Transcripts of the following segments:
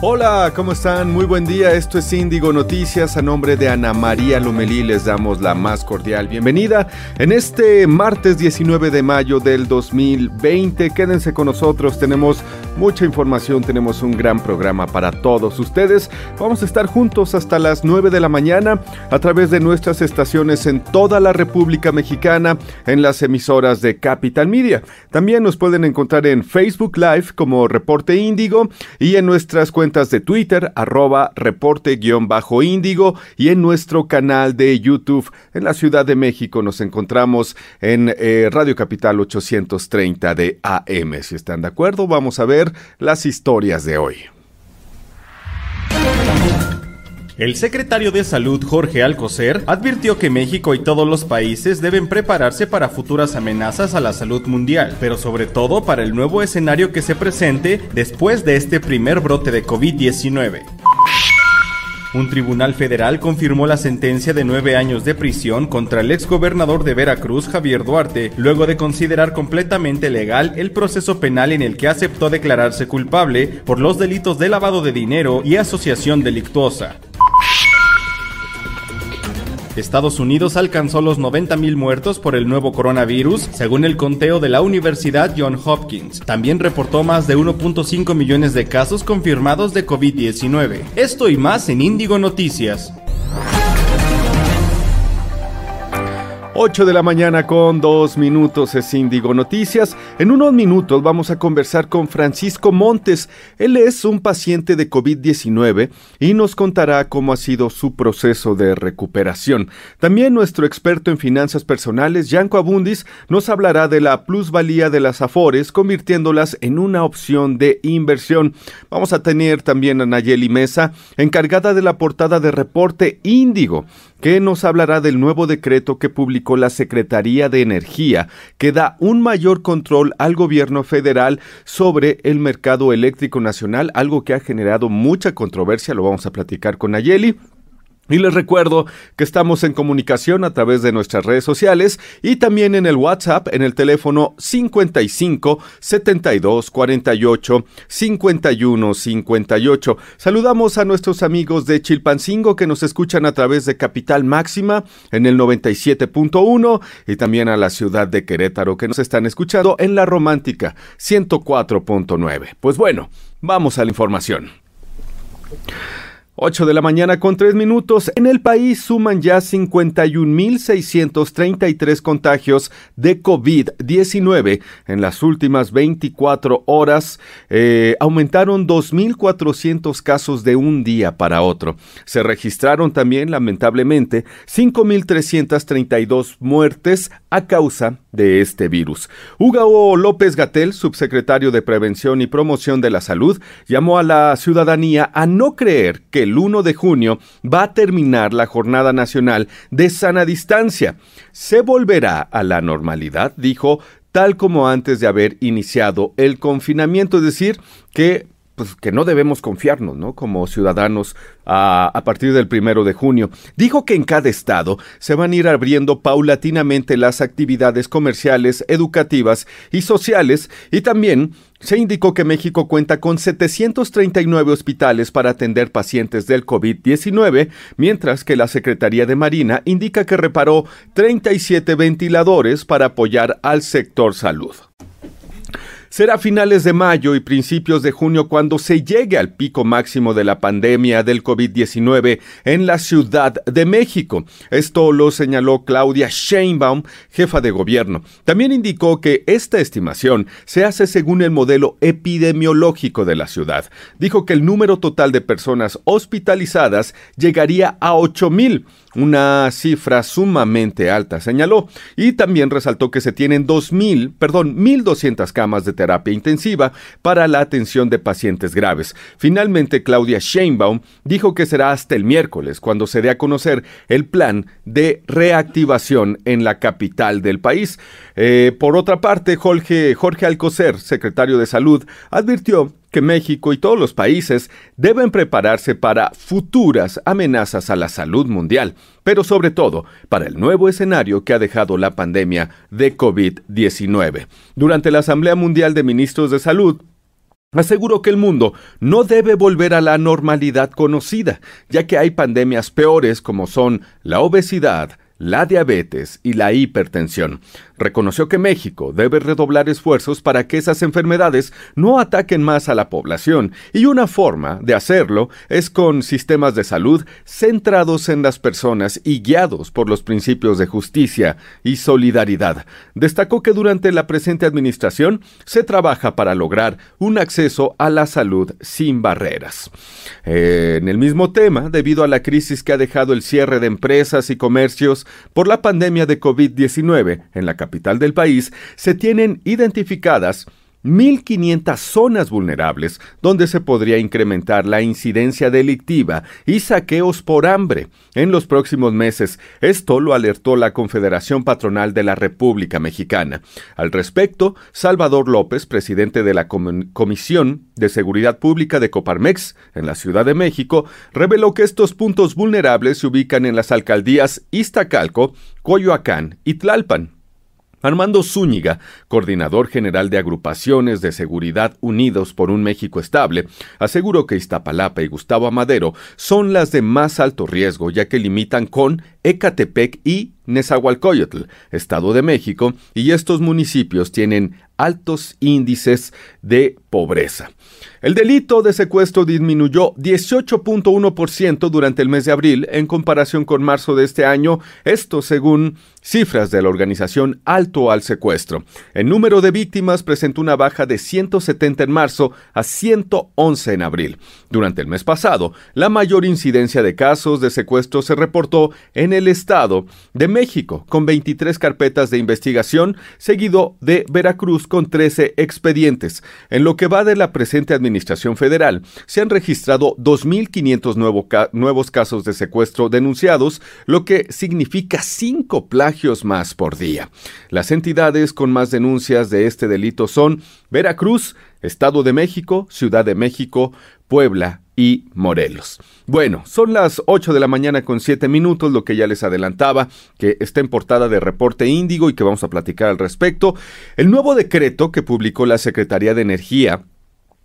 Hola, ¿cómo están? Muy buen día. Esto es Índigo Noticias. A nombre de Ana María Lomelí les damos la más cordial bienvenida en este martes 19 de mayo del 2020. Quédense con nosotros. Tenemos mucha información, tenemos un gran programa para todos ustedes. Vamos a estar juntos hasta las 9 de la mañana a través de nuestras estaciones en toda la República Mexicana, en las emisoras de Capital Media. También nos pueden encontrar en Facebook Live como Reporte Índigo y en nuestras cuentas de Twitter, arroba reporte-índigo y en nuestro canal de YouTube. En la Ciudad de México nos encontramos en eh, Radio Capital 830 de AM. Si están de acuerdo, vamos a ver las historias de hoy. El secretario de Salud Jorge Alcocer advirtió que México y todos los países deben prepararse para futuras amenazas a la salud mundial, pero sobre todo para el nuevo escenario que se presente después de este primer brote de COVID-19. Un tribunal federal confirmó la sentencia de nueve años de prisión contra el exgobernador de Veracruz, Javier Duarte, luego de considerar completamente legal el proceso penal en el que aceptó declararse culpable por los delitos de lavado de dinero y asociación delictuosa. Estados Unidos alcanzó los 90.000 muertos por el nuevo coronavirus, según el conteo de la Universidad John Hopkins. También reportó más de 1.5 millones de casos confirmados de COVID-19. Esto y más en Índigo Noticias. 8 de la mañana con dos minutos es Índigo Noticias. En unos minutos vamos a conversar con Francisco Montes. Él es un paciente de COVID-19 y nos contará cómo ha sido su proceso de recuperación. También nuestro experto en finanzas personales, Yanko Abundis, nos hablará de la plusvalía de las afores, convirtiéndolas en una opción de inversión. Vamos a tener también a Nayeli Mesa, encargada de la portada de reporte Índigo que nos hablará del nuevo decreto que publicó la Secretaría de Energía, que da un mayor control al gobierno federal sobre el mercado eléctrico nacional, algo que ha generado mucha controversia, lo vamos a platicar con Ayeli. Y les recuerdo que estamos en comunicación a través de nuestras redes sociales y también en el WhatsApp en el teléfono 55 72 48 51 58. Saludamos a nuestros amigos de Chilpancingo que nos escuchan a través de Capital Máxima en el 97.1 y también a la ciudad de Querétaro que nos están escuchando en la Romántica 104.9. Pues bueno, vamos a la información. 8 de la mañana con 3 minutos. En el país suman ya 51.633 contagios de COVID-19. En las últimas 24 horas eh, aumentaron 2.400 casos de un día para otro. Se registraron también, lamentablemente, 5.332 muertes a causa de este virus. Hugo López Gatel, subsecretario de Prevención y Promoción de la Salud, llamó a la ciudadanía a no creer que el 1 de junio va a terminar la Jornada Nacional de Sana Distancia. Se volverá a la normalidad, dijo, tal como antes de haber iniciado el confinamiento, es decir, que pues, que no debemos confiarnos, ¿no? Como ciudadanos a, a, partir del primero de junio. Dijo que en cada estado se van a ir abriendo paulatinamente las actividades comerciales, educativas y sociales y también se indicó que México cuenta con 739 hospitales para atender pacientes del COVID-19, mientras que la Secretaría de Marina indica que reparó 37 ventiladores para apoyar al sector salud. Será a finales de mayo y principios de junio cuando se llegue al pico máximo de la pandemia del COVID-19 en la Ciudad de México. Esto lo señaló Claudia Sheinbaum, jefa de gobierno. También indicó que esta estimación se hace según el modelo epidemiológico de la ciudad. Dijo que el número total de personas hospitalizadas llegaría a 8 mil una cifra sumamente alta, señaló, y también resaltó que se tienen 2.000, perdón, 1.200 camas de terapia intensiva para la atención de pacientes graves. Finalmente, Claudia Sheinbaum dijo que será hasta el miércoles cuando se dé a conocer el plan de reactivación en la capital del país. Eh, por otra parte, Jorge, Jorge Alcocer, secretario de Salud, advirtió que México y todos los países deben prepararse para futuras amenazas a la salud mundial, pero sobre todo para el nuevo escenario que ha dejado la pandemia de COVID-19. Durante la Asamblea Mundial de Ministros de Salud, Aseguro que el mundo no debe volver a la normalidad conocida, ya que hay pandemias peores como son la obesidad, la diabetes y la hipertensión. Reconoció que México debe redoblar esfuerzos para que esas enfermedades no ataquen más a la población y una forma de hacerlo es con sistemas de salud centrados en las personas y guiados por los principios de justicia y solidaridad. Destacó que durante la presente administración se trabaja para lograr un acceso a la salud sin barreras. En el mismo tema, debido a la crisis que ha dejado el cierre de empresas y comercios, por la pandemia de COVID-19 en la capital del país, se tienen identificadas 1.500 zonas vulnerables donde se podría incrementar la incidencia delictiva y saqueos por hambre en los próximos meses. Esto lo alertó la Confederación Patronal de la República Mexicana. Al respecto, Salvador López, presidente de la Comisión de Seguridad Pública de Coparmex en la Ciudad de México, reveló que estos puntos vulnerables se ubican en las alcaldías Iztacalco, Coyoacán y Tlalpan. Armando Zúñiga, coordinador general de agrupaciones de seguridad Unidos por un México Estable, aseguró que Iztapalapa y Gustavo Amadero son las de más alto riesgo, ya que limitan con Ecatepec y Nezahualcóyotl, Estado de México, y estos municipios tienen altos índices de pobreza. El delito de secuestro disminuyó 18.1% durante el mes de abril en comparación con marzo de este año, esto según cifras de la organización Alto al Secuestro. El número de víctimas presentó una baja de 170 en marzo a 111 en abril. Durante el mes pasado, la mayor incidencia de casos de secuestro se reportó en el estado de México, con 23 carpetas de investigación, seguido de Veracruz con 13 expedientes. En lo que va de la presente Administración Federal, se han registrado 2.500 nuevos casos de secuestro denunciados, lo que significa cinco más por día. Las entidades con más denuncias de este delito son Veracruz, Estado de México, Ciudad de México, Puebla y Morelos. Bueno, son las 8 de la mañana con 7 minutos, lo que ya les adelantaba, que está en portada de Reporte Índigo y que vamos a platicar al respecto. El nuevo decreto que publicó la Secretaría de Energía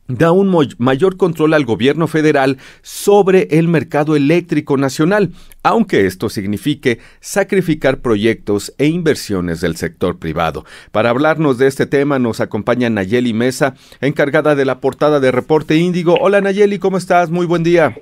da un mayor control al gobierno federal sobre el mercado eléctrico nacional, aunque esto signifique sacrificar proyectos e inversiones del sector privado. Para hablarnos de este tema nos acompaña Nayeli Mesa, encargada de la portada de Reporte Índigo. Hola Nayeli, ¿cómo estás? Muy buen día.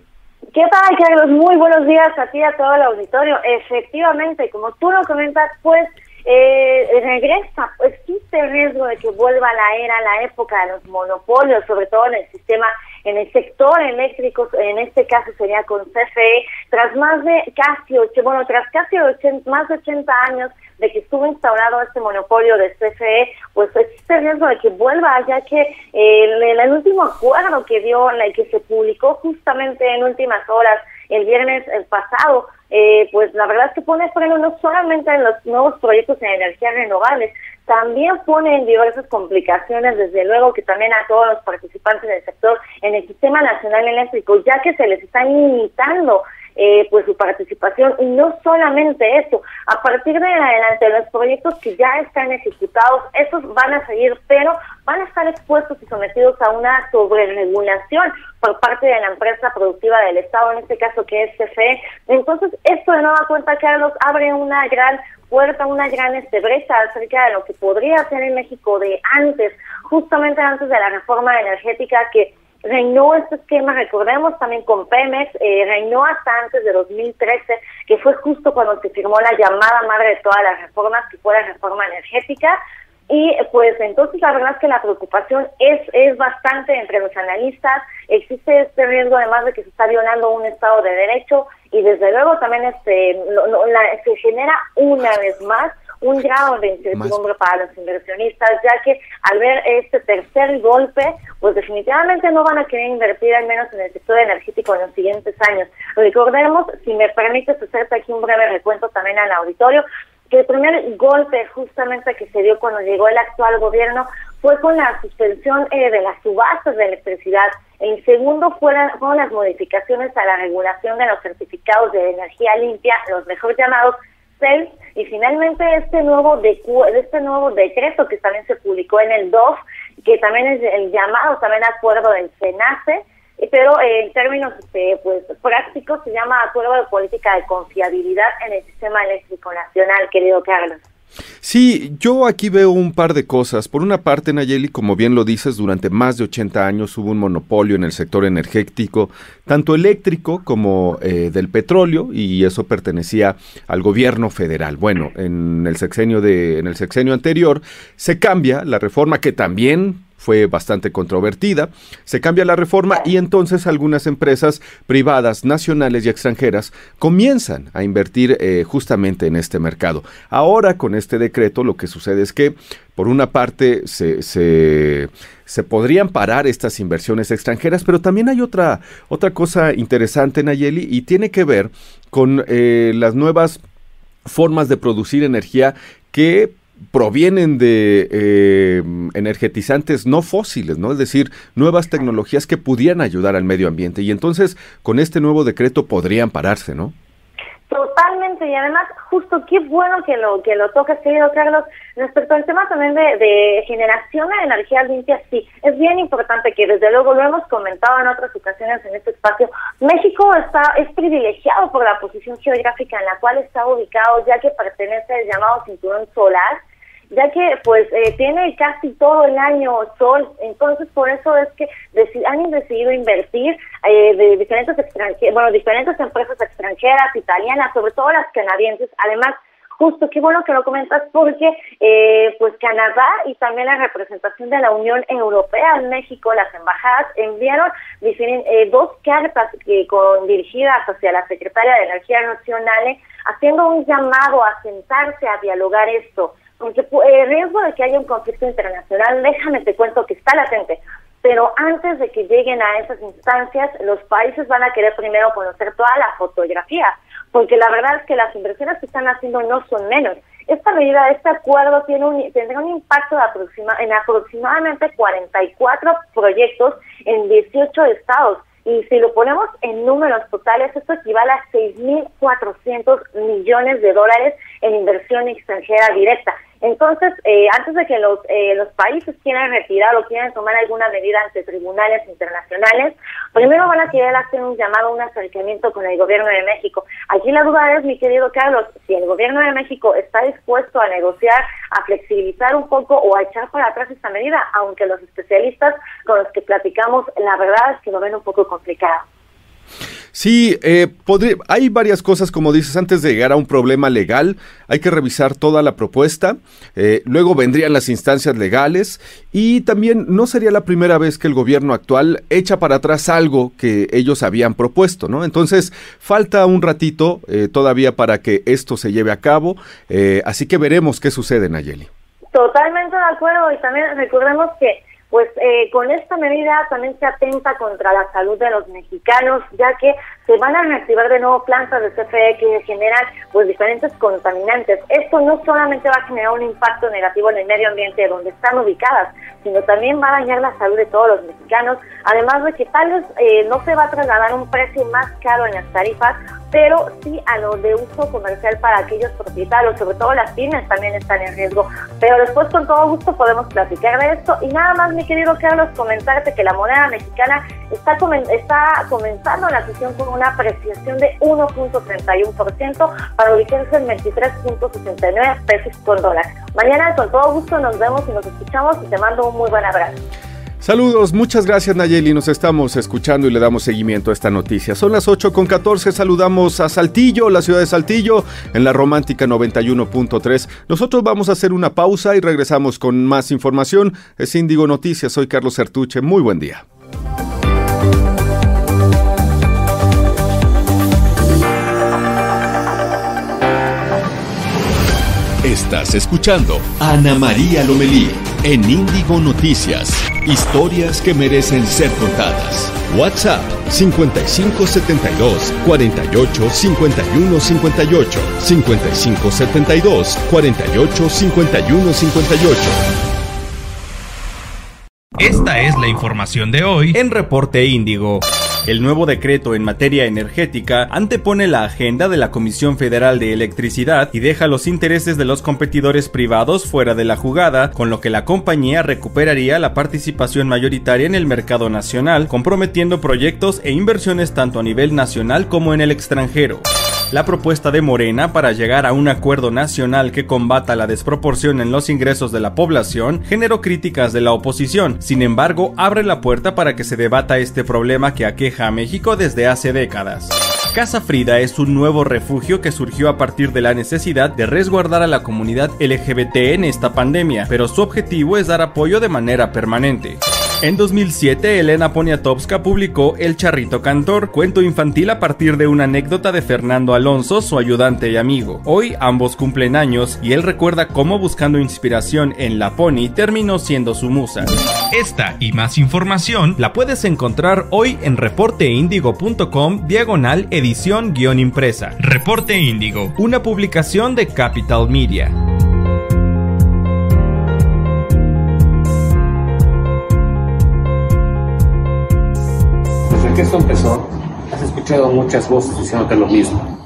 ¿Qué tal, Carlos? Muy buenos días a ti y a todo el auditorio. Efectivamente, como tú lo comentas, pues eh, regresa, existe el riesgo de que vuelva la era, la época de los monopolios, sobre todo en el sistema, en el sector eléctrico, en este caso sería con CFE, tras más de casi, ocho, bueno, tras casi más de 80 años de que estuvo instaurado este monopolio de CFE, pues existe el riesgo de que vuelva, ya que eh, el, último acuerdo que dio, que se publicó justamente en últimas horas, el viernes pasado, eh, pues la verdad es que pone freno no solamente en los nuevos proyectos en energías renovables, también pone en diversas complicaciones, desde luego que también a todos los participantes del sector en el sistema nacional eléctrico, ya que se les están limitando eh, pues su participación y no solamente eso, a partir de adelante los proyectos que ya están ejecutados, esos van a seguir, pero van a estar expuestos y sometidos a una sobreregulación por parte de la empresa productiva del Estado, en este caso que es CFE. Entonces, esto de nueva cuenta, Carlos, abre una gran puerta, una gran este, brecha acerca de lo que podría ser en México de antes, justamente antes de la reforma energética que reinó este esquema, recordemos también con Pemex, eh, reinó hasta antes de 2013, que fue justo cuando se firmó la llamada madre de todas las reformas, que fue la reforma energética. Y pues entonces la verdad es que la preocupación es, es bastante entre los analistas, existe este riesgo además de que se está violando un Estado de Derecho y desde luego también este, se genera una vez más un grado de incertidumbre para los inversionistas, ya que al ver este tercer golpe, pues definitivamente no van a querer invertir al menos en el sector energético en los siguientes años. Recordemos, si me permites hacerte aquí un breve recuento también al auditorio, que el primer golpe justamente que se dio cuando llegó el actual gobierno fue con la suspensión eh, de las subastas de electricidad. El segundo fueron, fueron las modificaciones a la regulación de los certificados de energía limpia, los mejor llamados Y finalmente este nuevo de, este nuevo decreto que también se publicó en el 2, que también es el llamado también acuerdo del SENACE, pero en términos este, pues prácticos se llama Acuerdo de Política de Confiabilidad en el Sistema Eléctrico Nacional, querido Carlos. Sí, yo aquí veo un par de cosas. Por una parte, Nayeli, como bien lo dices, durante más de 80 años hubo un monopolio en el sector energético, tanto eléctrico como eh, del petróleo, y eso pertenecía al gobierno federal. Bueno, en el sexenio de, en el sexenio anterior se cambia la reforma que también fue bastante controvertida. Se cambia la reforma y entonces algunas empresas privadas, nacionales y extranjeras comienzan a invertir eh, justamente en este mercado. Ahora con este decreto lo que sucede es que por una parte se, se, podrían parar estas inversiones extranjeras, pero también hay otra, otra cosa interesante, Nayeli, y tiene que ver con eh, las nuevas formas de producir energía que provienen de eh, energetizantes no fósiles, ¿no? Es decir, nuevas tecnologías que pudieran ayudar al medio ambiente. Y entonces, con este nuevo decreto podrían pararse, ¿no? Totalmente, y además, justo qué bueno que lo que lo tocas, querido Carlos. Respecto al tema también de, generación de energía limpia, sí, es bien importante que desde luego lo hemos comentado en otras ocasiones en este espacio. México está es privilegiado por la posición geográfica en la cual está ubicado, ya que pertenece al llamado cinturón solar ya que pues eh, tiene casi todo el año sol, entonces por eso es que han decidido invertir eh, de diferentes extranjeros, bueno, diferentes empresas extranjeras, italianas, sobre todo las canadienses, además justo, qué bueno que lo comentas porque eh, pues Canadá y también la representación de la Unión Europea en México, las embajadas enviaron eh, dos cartas que con, dirigidas hacia la Secretaria de Energía Nacional haciendo un llamado a sentarse a dialogar esto el eh, riesgo de que haya un conflicto internacional, déjame te cuento que está latente, pero antes de que lleguen a esas instancias, los países van a querer primero conocer toda la fotografía, porque la verdad es que las inversiones que están haciendo no son menos. Esta medida, este acuerdo tiene un, tendrá un impacto de aproxima, en aproximadamente 44 proyectos en 18 estados. Y si lo ponemos en números totales, esto equivale a 6.400 millones de dólares en inversión extranjera directa. Entonces, eh, antes de que los, eh, los países quieran retirar o quieran tomar alguna medida ante tribunales internacionales, primero van a querer hacer un llamado, un acercamiento con el gobierno de México. Aquí la duda es, mi querido Carlos, si el gobierno de México está dispuesto a negociar, a flexibilizar un poco o a echar para atrás esta medida, aunque los especialistas con los que platicamos, la verdad es que lo ven un poco complicado. Sí, eh, hay varias cosas, como dices, antes de llegar a un problema legal, hay que revisar toda la propuesta, eh, luego vendrían las instancias legales y también no sería la primera vez que el gobierno actual echa para atrás algo que ellos habían propuesto, ¿no? Entonces, falta un ratito eh, todavía para que esto se lleve a cabo, así que veremos qué sucede, Nayeli. Totalmente de acuerdo y también recordemos que pues eh, con esta medida también se atenta contra la salud de los mexicanos, ya que se van a reactivar de nuevo plantas de CFE que generan pues diferentes contaminantes. Esto no solamente va a generar un impacto negativo en el medio ambiente donde están ubicadas, sino también va a dañar la salud de todos los mexicanos, además de que tal vez eh, no se va a trasladar un precio más caro en las tarifas, pero sí a lo de uso comercial para aquellos propietarios, sobre todo las pymes también están en riesgo. Pero después con todo gusto podemos platicar de esto. Y nada más, mi querido Carlos, comentarte que la moneda mexicana está, está comenzando la sesión con una apreciación de 1.31% para ubicarse en 23.69 pesos por dólar. Mañana con todo gusto nos vemos y nos escuchamos y te mando un muy buen abrazo. Saludos, muchas gracias Nayeli, nos estamos escuchando y le damos seguimiento a esta noticia. Son las 8 con 14, saludamos a Saltillo, la ciudad de Saltillo, en la romántica 91.3. Nosotros vamos a hacer una pausa y regresamos con más información. Es Índigo Noticias, soy Carlos Sertuche, muy buen día. Estás escuchando Ana María Lomelí en Índigo Noticias. Historias que merecen ser contadas. WhatsApp 5572 48 51 58 5572 48 51 58 Esta es la información de hoy en Reporte Índigo. El nuevo decreto en materia energética antepone la agenda de la Comisión Federal de Electricidad y deja los intereses de los competidores privados fuera de la jugada, con lo que la compañía recuperaría la participación mayoritaria en el mercado nacional, comprometiendo proyectos e inversiones tanto a nivel nacional como en el extranjero. La propuesta de Morena para llegar a un acuerdo nacional que combata la desproporción en los ingresos de la población generó críticas de la oposición. Sin embargo, abre la puerta para que se debata este problema que aqueja a México desde hace décadas. Casa Frida es un nuevo refugio que surgió a partir de la necesidad de resguardar a la comunidad LGBT en esta pandemia, pero su objetivo es dar apoyo de manera permanente. En 2007, Elena Poniatowska publicó El Charrito Cantor, cuento infantil a partir de una anécdota de Fernando Alonso, su ayudante y amigo. Hoy ambos cumplen años y él recuerda cómo buscando inspiración en la Pony terminó siendo su musa. Esta y más información la puedes encontrar hoy en reporteindigo.com diagonal edición guion impresa. Reporte Índigo, una publicación de Capital Media. Que esto empezó, has escuchado muchas voces diciéndote lo mismo.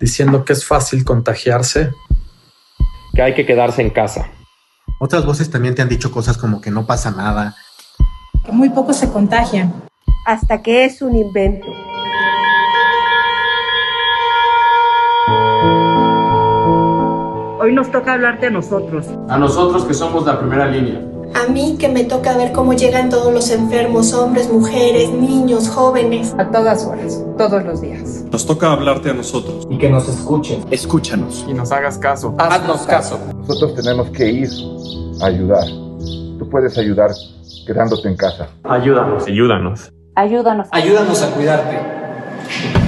Diciendo que es fácil contagiarse. Que hay que quedarse en casa. Otras voces también te han dicho cosas como que no pasa nada. Que muy pocos se contagian. Hasta que es un invento. Hoy nos toca hablarte a nosotros. A nosotros que somos la primera línea. A mí que me toca ver cómo llegan todos los enfermos, hombres, mujeres, niños, jóvenes. A todas horas, todos los días. Nos toca hablarte a nosotros. Y que nos escuchen. Escúchanos. Y nos hagas caso. Haznos caso. Nosotros tenemos que ir a ayudar. Tú puedes ayudar quedándote en casa. Ayúdanos. Ayúdanos. Ayúdanos. Ayúdanos a cuidarte.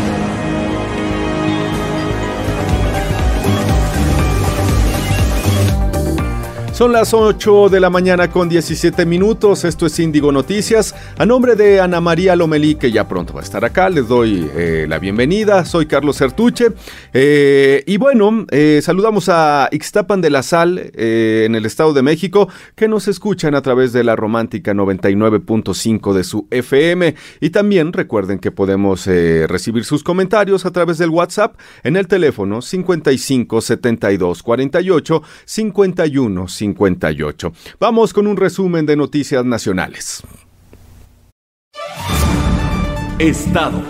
Son las 8 de la mañana con 17 minutos. Esto es Índigo Noticias. A nombre de Ana María Lomelí, que ya pronto va a estar acá, les doy eh, la bienvenida. Soy Carlos Sertuche. Eh, y bueno, eh, saludamos a Ixtapan de la Sal en el Estado de México, que nos escuchan a través de la romántica 99.5 de su FM. Y también recuerden que podemos recibir sus comentarios a través del WhatsApp en el teléfono 55 72 48 51 50. Vamos con un resumen de noticias nacionales. Estados.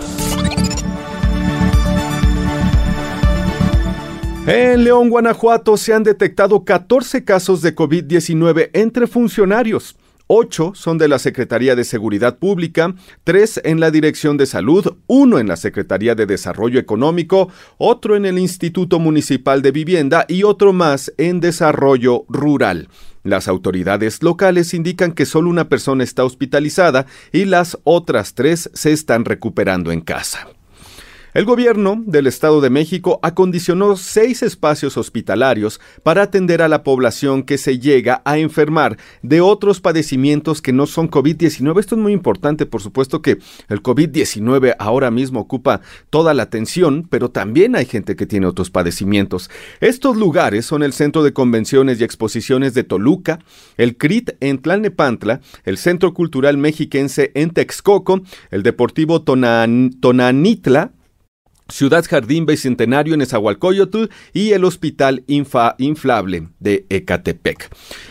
En León, Guanajuato, se han detectado 14 casos de COVID-19 entre funcionarios. Ocho son de la Secretaría de Seguridad Pública, tres en la Dirección de Salud, uno en la Secretaría de Desarrollo Económico, otro en el Instituto Municipal de Vivienda y otro más en Desarrollo Rural. Las autoridades locales indican que solo una persona está hospitalizada y las otras tres se están recuperando en casa. El gobierno del Estado de México acondicionó seis espacios hospitalarios para atender a la población que se llega a enfermar de otros padecimientos que no son COVID-19. Esto es muy importante, por supuesto que el COVID-19 ahora mismo ocupa toda la atención, pero también hay gente que tiene otros padecimientos. Estos lugares son el Centro de Convenciones y Exposiciones de Toluca, el CRIT en Tlalnepantla, el Centro Cultural Mexiquense en Texcoco, el Deportivo Tonanitla, Ciudad Jardín Bicentenario en Esahualcoyotl y el Hospital Infa Inflable de Ecatepec.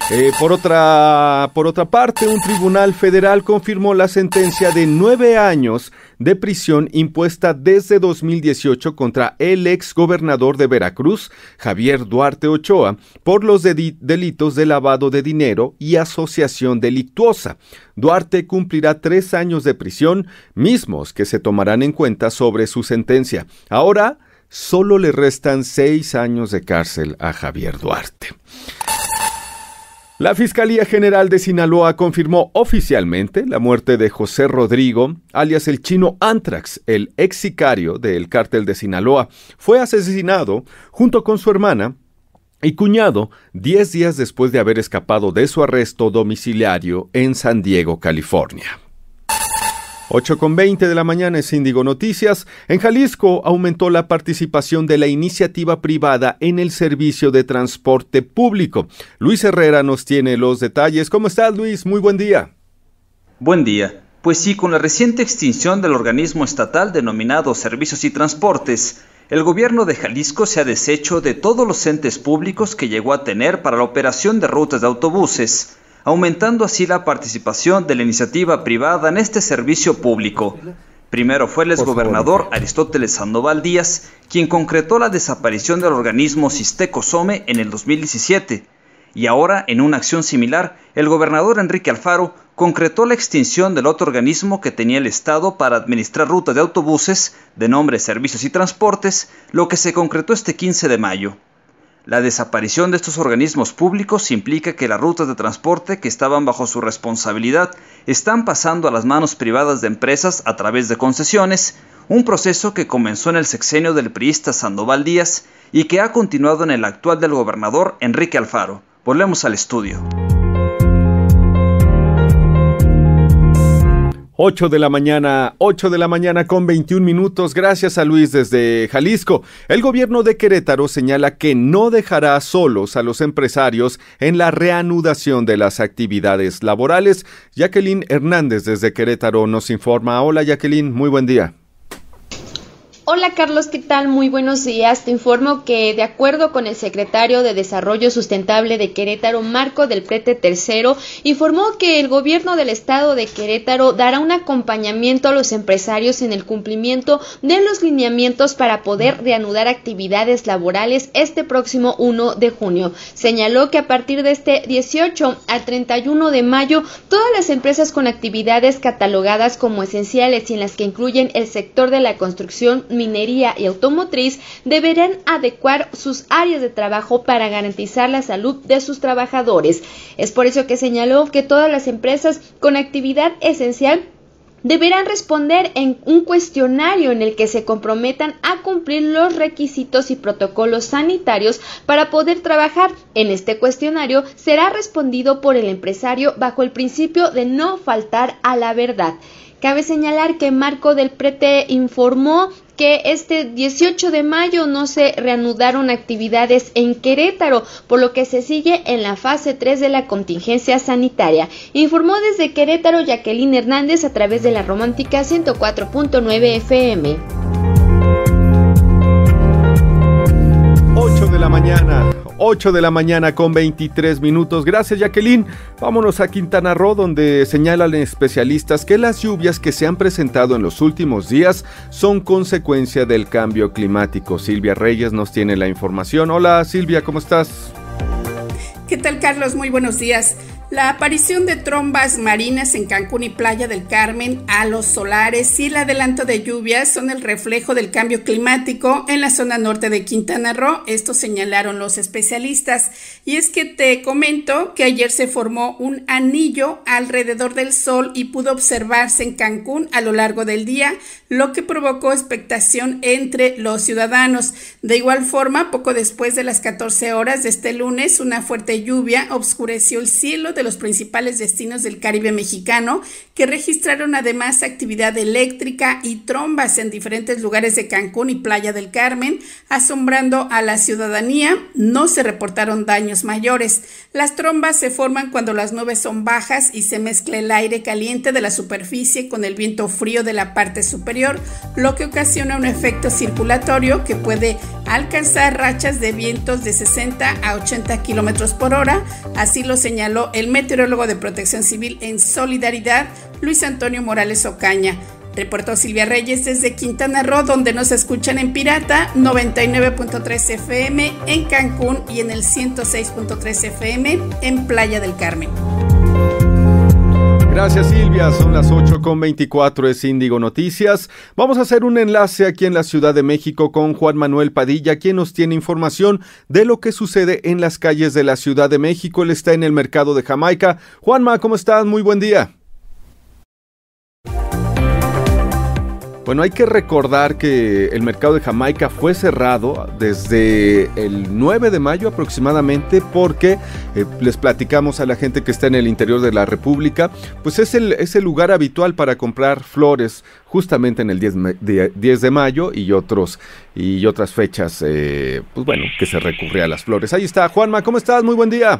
Eh, por, otra, por otra parte, un tribunal federal confirmó la sentencia de nueve años de prisión impuesta desde 2018 contra el ex gobernador de Veracruz, Javier Duarte Ochoa, por los delitos de lavado de dinero y asociación delictuosa. Duarte cumplirá tres años de prisión, mismos que se tomarán en cuenta sobre su sentencia. Ahora, solo le restan seis años de cárcel a Javier Duarte. La Fiscalía General de Sinaloa confirmó oficialmente la muerte de José Rodrigo, alias el chino Antrax, el ex sicario del cártel de Sinaloa. Fue asesinado junto con su hermana y cuñado 10 días después de haber escapado de su arresto domiciliario en San Diego, California. 8 con 20 de la mañana es Índigo Noticias. En Jalisco aumentó la participación de la iniciativa privada en el servicio de transporte público. Luis Herrera nos tiene los detalles. ¿Cómo estás, Luis? Muy buen día. Buen día. Pues sí, con la reciente extinción del organismo estatal denominado Servicios y Transportes, el gobierno de Jalisco se ha deshecho de todos los entes públicos que llegó a tener para la operación de rutas de autobuses aumentando así la participación de la iniciativa privada en este servicio público. Primero fue el exgobernador Aristóteles Sandoval Díaz quien concretó la desaparición del organismo Sistecosome en el 2017. Y ahora, en una acción similar, el gobernador Enrique Alfaro concretó la extinción del otro organismo que tenía el Estado para administrar rutas de autobuses de nombre Servicios y Transportes, lo que se concretó este 15 de mayo. La desaparición de estos organismos públicos implica que las rutas de transporte que estaban bajo su responsabilidad están pasando a las manos privadas de empresas a través de concesiones, un proceso que comenzó en el sexenio del priista Sandoval Díaz y que ha continuado en el actual del gobernador Enrique Alfaro. Volvemos al estudio. 8 de la mañana, 8 de la mañana con 21 minutos. Gracias a Luis desde Jalisco. El gobierno de Querétaro señala que no dejará solos a los empresarios en la reanudación de las actividades laborales. Jacqueline Hernández desde Querétaro nos informa. Hola Jacqueline, muy buen día. Hola Carlos, ¿qué tal? Muy buenos días. Te informo que de acuerdo con el secretario de Desarrollo Sustentable de Querétaro, Marco del Prete III, informó que el gobierno del estado de Querétaro dará un acompañamiento a los empresarios en el cumplimiento de los lineamientos para poder reanudar actividades laborales este próximo 1 de junio. Señaló que a partir de este 18 al 31 de mayo, todas las empresas con actividades catalogadas como esenciales y en las que incluyen el sector de la construcción minería y automotriz deberán adecuar sus áreas de trabajo para garantizar la salud de sus trabajadores. Es por eso que señaló que todas las empresas con actividad esencial deberán responder en un cuestionario en el que se comprometan a cumplir los requisitos y protocolos sanitarios para poder trabajar. En este cuestionario será respondido por el empresario bajo el principio de no faltar a la verdad. Cabe señalar que Marco del Prete informó que este 18 de mayo no se reanudaron actividades en Querétaro, por lo que se sigue en la fase 3 de la contingencia sanitaria. Informó desde Querétaro Jacqueline Hernández a través de la romántica 104.9 FM. La mañana, 8 de la mañana con 23 minutos. Gracias Jacqueline. Vámonos a Quintana Roo donde señalan especialistas que las lluvias que se han presentado en los últimos días son consecuencia del cambio climático. Silvia Reyes nos tiene la información. Hola Silvia, ¿cómo estás? ¿Qué tal Carlos? Muy buenos días. La aparición de trombas marinas en Cancún y Playa del Carmen, halos solares y el adelanto de lluvias son el reflejo del cambio climático en la zona norte de Quintana Roo. Esto señalaron los especialistas. Y es que te comento que ayer se formó un anillo alrededor del Sol y pudo observarse en Cancún a lo largo del día, lo que provocó expectación entre los ciudadanos. De igual forma, poco después de las 14 horas de este lunes, una fuerte lluvia obscureció el cielo de los principales destinos del Caribe mexicano, que registraron además actividad eléctrica y trombas en diferentes lugares de Cancún y Playa del Carmen, asombrando a la ciudadanía. No se reportaron daños mayores. Las trombas se forman cuando las nubes son bajas y se mezcla el aire caliente de la superficie con el viento frío de la parte superior, lo que ocasiona un efecto circulatorio que puede alcanzar rachas de vientos de 60 a 80 kilómetros por hora. Así lo señaló el meteorólogo de Protección Civil en Solidaridad, Luis Antonio Morales Ocaña. Reportó Silvia Reyes desde Quintana Roo, donde nos escuchan en Pirata 99.3 FM en Cancún y en el 106.3 FM en Playa del Carmen. Gracias Silvia, son las 8 con 24 es Índigo Noticias. Vamos a hacer un enlace aquí en la Ciudad de México con Juan Manuel Padilla, quien nos tiene información de lo que sucede en las calles de la Ciudad de México. Él está en el mercado de Jamaica. Juanma, ¿cómo estás? Muy buen día. Bueno, hay que recordar que el mercado de Jamaica fue cerrado desde el 9 de mayo aproximadamente porque eh, les platicamos a la gente que está en el interior de la República, pues es el, es el lugar habitual para comprar flores justamente en el 10 de, 10 de mayo y otros y otras fechas, eh, pues bueno, que se recurre a las flores. Ahí está, Juanma, ¿cómo estás? Muy buen día.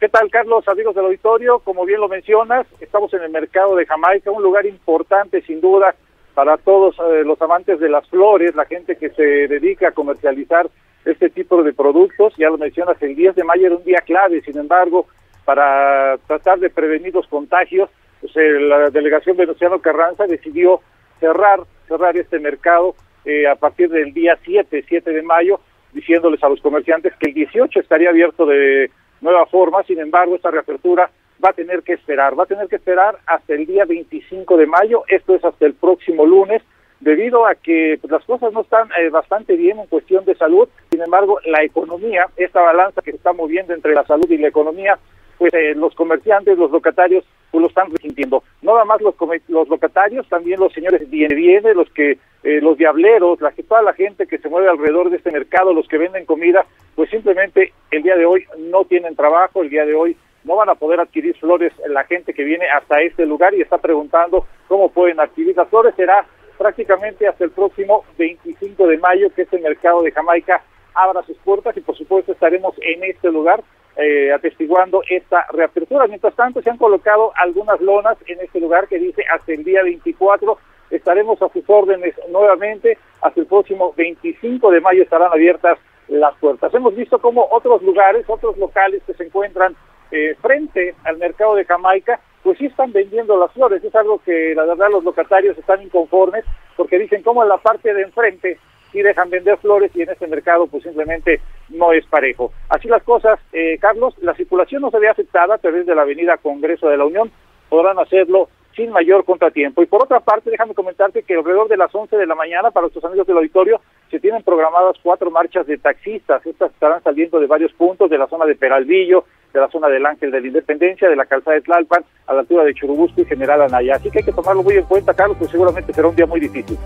¿Qué tal, Carlos, amigos del auditorio? Como bien lo mencionas, estamos en el mercado de Jamaica, un lugar importante sin duda para todos eh, los amantes de las flores, la gente que se dedica a comercializar este tipo de productos. Ya lo mencionas, el 10 de mayo era un día clave, sin embargo, para tratar de prevenir los contagios, pues, eh, la delegación Venustiano Carranza decidió cerrar, cerrar este mercado eh, a partir del día 7, 7 de mayo, diciéndoles a los comerciantes que el 18 estaría abierto de nueva forma, sin embargo, esta reapertura va a tener que esperar, va a tener que esperar hasta el día 25 de mayo, esto es hasta el próximo lunes, debido a que pues, las cosas no están eh, bastante bien en cuestión de salud, sin embargo, la economía, esta balanza que se está moviendo entre la salud y la economía, pues eh, los comerciantes, los locatarios, pues lo están resintiendo. No nada más los, los locatarios, también los señores viene viene, los que eh, los diableros, la, toda la gente que se mueve alrededor de este mercado, los que venden comida, pues simplemente el día de hoy no tienen trabajo, el día de hoy no van a poder adquirir flores la gente que viene hasta este lugar y está preguntando cómo pueden adquirir las flores. Será prácticamente hasta el próximo 25 de mayo que este mercado de Jamaica abra sus puertas y por supuesto estaremos en este lugar eh, atestiguando esta reapertura. Mientras tanto se han colocado algunas lonas en este lugar que dice hasta el día 24 estaremos a sus órdenes nuevamente, hasta el próximo 25 de mayo estarán abiertas las puertas. Hemos visto como otros lugares, otros locales que se encuentran eh, frente al mercado de Jamaica, pues sí están vendiendo las flores. Es algo que la verdad los locatarios están inconformes porque dicen como en la parte de enfrente sí dejan vender flores y en este mercado pues simplemente no es parejo. Así las cosas, eh, Carlos, la circulación no se ve afectada a través de la avenida Congreso de la Unión, podrán hacerlo sin mayor contratiempo. Y por otra parte, déjame comentarte que alrededor de las 11 de la mañana, para nuestros amigos del auditorio, se tienen programadas cuatro marchas de taxistas. Estas estarán saliendo de varios puntos, de la zona de Peralvillo, de la zona del Ángel de la Independencia, de la calzada de Tlalpan, a la altura de Churubusco y General Anaya. Así que hay que tomarlo muy en cuenta, Carlos, pues seguramente será un día muy difícil.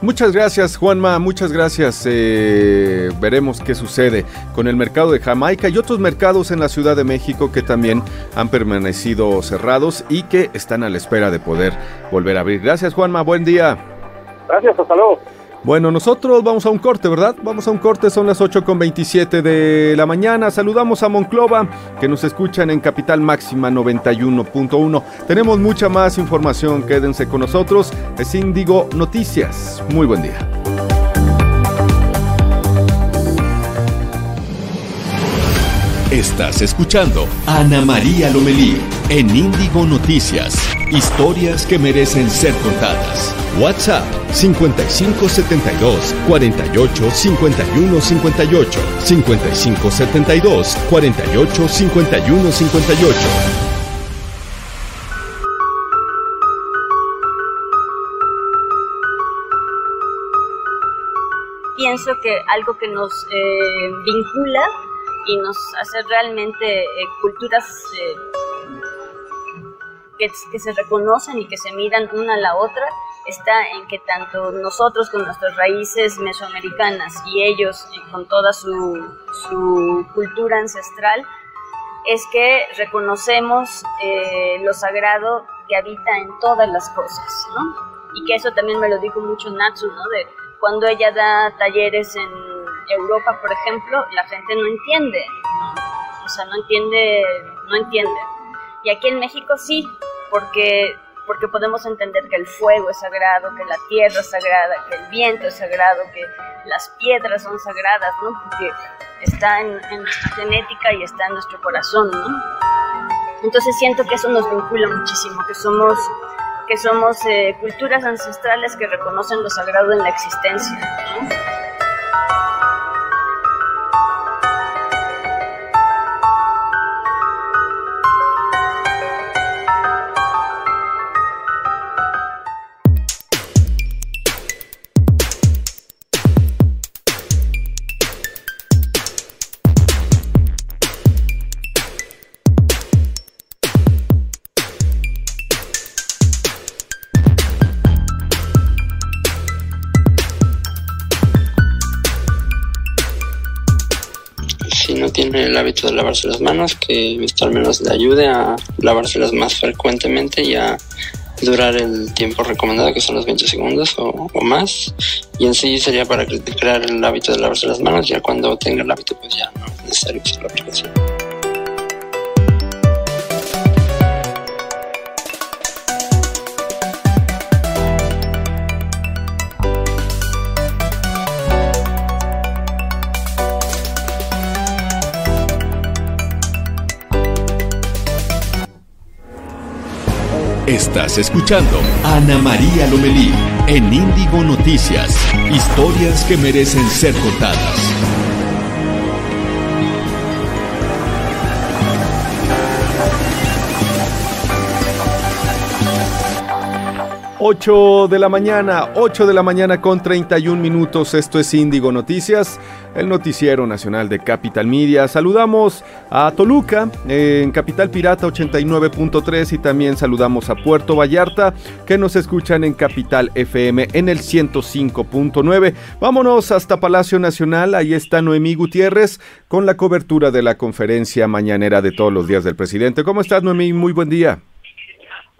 Muchas gracias Juanma, muchas gracias. Eh, veremos qué sucede con el mercado de Jamaica y otros mercados en la Ciudad de México que también han permanecido cerrados y que están a la espera de poder volver a abrir. Gracias Juanma, buen día. Gracias, hasta luego. Bueno, nosotros vamos a un corte, ¿verdad? Vamos a un corte, son las 8 con 27 de la mañana. Saludamos a Monclova, que nos escuchan en Capital Máxima 91.1. Tenemos mucha más información, quédense con nosotros. Es Índigo Noticias. Muy buen día. Estás escuchando Ana María Lomelí en Índigo Noticias. Historias que merecen ser contadas. WhatsApp 5572 48 51 58 5572 48 51 58 Pienso que algo que nos eh, vincula y nos hace realmente eh, culturas eh, que, que, se reconocen y que se miran una a la otra está en que tanto nosotros con nuestras raíces mesoamericanas y ellos con toda su, su cultura ancestral, es que reconocemos eh, lo sagrado que habita en todas las cosas, ¿no? Y que eso también me lo dijo mucho Natsu, ¿no? De cuando ella da talleres en Europa, por ejemplo, la gente no entiende, o sea, no entiende, no entiende. Y aquí en México sí, porque porque podemos entender que el fuego es sagrado, que la tierra es sagrada, que el viento es sagrado, que las piedras son sagradas, ¿no? Porque está en, nuestra genética y está en nuestro corazón, ¿no? Entonces siento que eso nos vincula muchísimo, que somos, que somos eh, culturas ancestrales que reconocen lo sagrado en la existencia, ¿no? Hábito de lavarse las manos, que esto al menos le ayude a lavárselas más frecuentemente y a durar el tiempo recomendado, que son los 20 segundos o, más. Y en sí sería para crear el hábito de lavarse las manos, ya cuando tenga el hábito, pues ya no es necesario usar la aplicación. Estás escuchando Ana María Lomelí en Índigo Noticias. Historias que merecen ser contadas. 8 de la mañana, 8 de la mañana con 31 minutos. Esto es Índigo Noticias, el noticiero nacional de Capital Media. Saludamos a Toluca en Capital Pirata 89.3 y también saludamos a Puerto Vallarta que nos escuchan en Capital FM en el 105.9. Vámonos hasta Palacio Nacional. Ahí está Noemí Gutiérrez con la cobertura de la conferencia mañanera de todos los días del presidente. ¿Cómo estás, Noemí? Muy buen día.